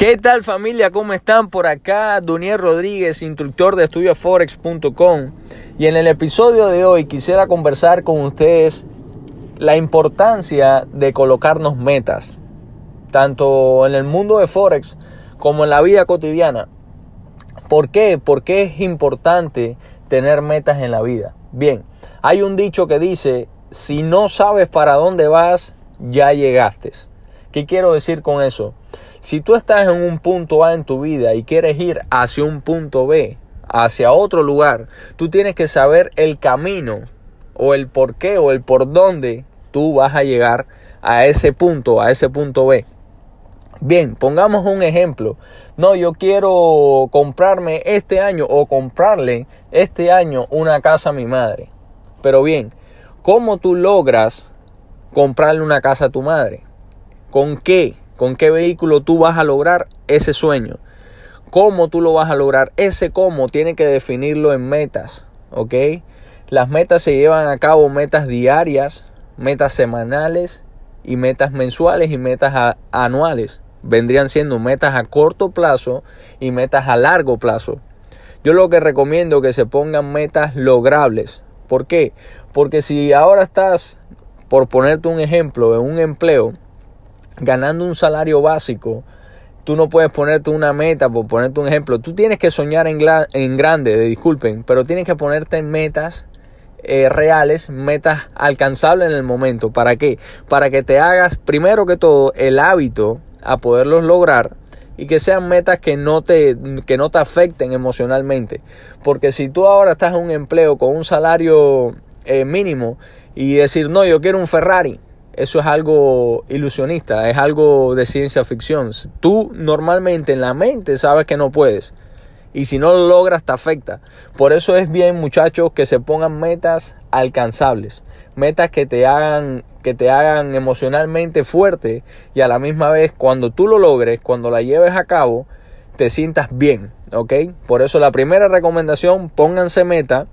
¿Qué tal familia? ¿Cómo están? Por acá, Doniel Rodríguez, instructor de estudioforex.com. Y en el episodio de hoy quisiera conversar con ustedes la importancia de colocarnos metas, tanto en el mundo de Forex como en la vida cotidiana. ¿Por qué? Porque es importante tener metas en la vida. Bien, hay un dicho que dice, si no sabes para dónde vas, ya llegaste. ¿Qué quiero decir con eso? Si tú estás en un punto A en tu vida y quieres ir hacia un punto B, hacia otro lugar, tú tienes que saber el camino o el por qué o el por dónde tú vas a llegar a ese punto, a ese punto B. Bien, pongamos un ejemplo. No, yo quiero comprarme este año o comprarle este año una casa a mi madre. Pero bien, ¿cómo tú logras comprarle una casa a tu madre? ¿Con qué? ¿Con qué vehículo tú vas a lograr ese sueño? ¿Cómo tú lo vas a lograr? Ese cómo tiene que definirlo en metas, ¿ok? Las metas se llevan a cabo metas diarias, metas semanales y metas mensuales y metas anuales. Vendrían siendo metas a corto plazo y metas a largo plazo. Yo lo que recomiendo es que se pongan metas logrables. ¿Por qué? Porque si ahora estás, por ponerte un ejemplo, en un empleo, ganando un salario básico, tú no puedes ponerte una meta, por ponerte un ejemplo. Tú tienes que soñar en, en grande, disculpen, pero tienes que ponerte metas eh, reales, metas alcanzables en el momento. ¿Para qué? Para que te hagas, primero que todo, el hábito a poderlos lograr y que sean metas que no te, que no te afecten emocionalmente. Porque si tú ahora estás en un empleo con un salario eh, mínimo y decir, no, yo quiero un Ferrari, eso es algo ilusionista, es algo de ciencia ficción. Tú normalmente en la mente sabes que no puedes. Y si no lo logras, te afecta. Por eso es bien, muchachos, que se pongan metas alcanzables. Metas que te hagan, que te hagan emocionalmente fuerte. Y a la misma vez, cuando tú lo logres, cuando la lleves a cabo, te sientas bien. ¿Ok? Por eso la primera recomendación, pónganse meta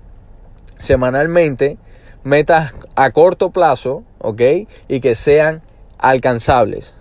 semanalmente metas a corto plazo, ¿ok? Y que sean alcanzables.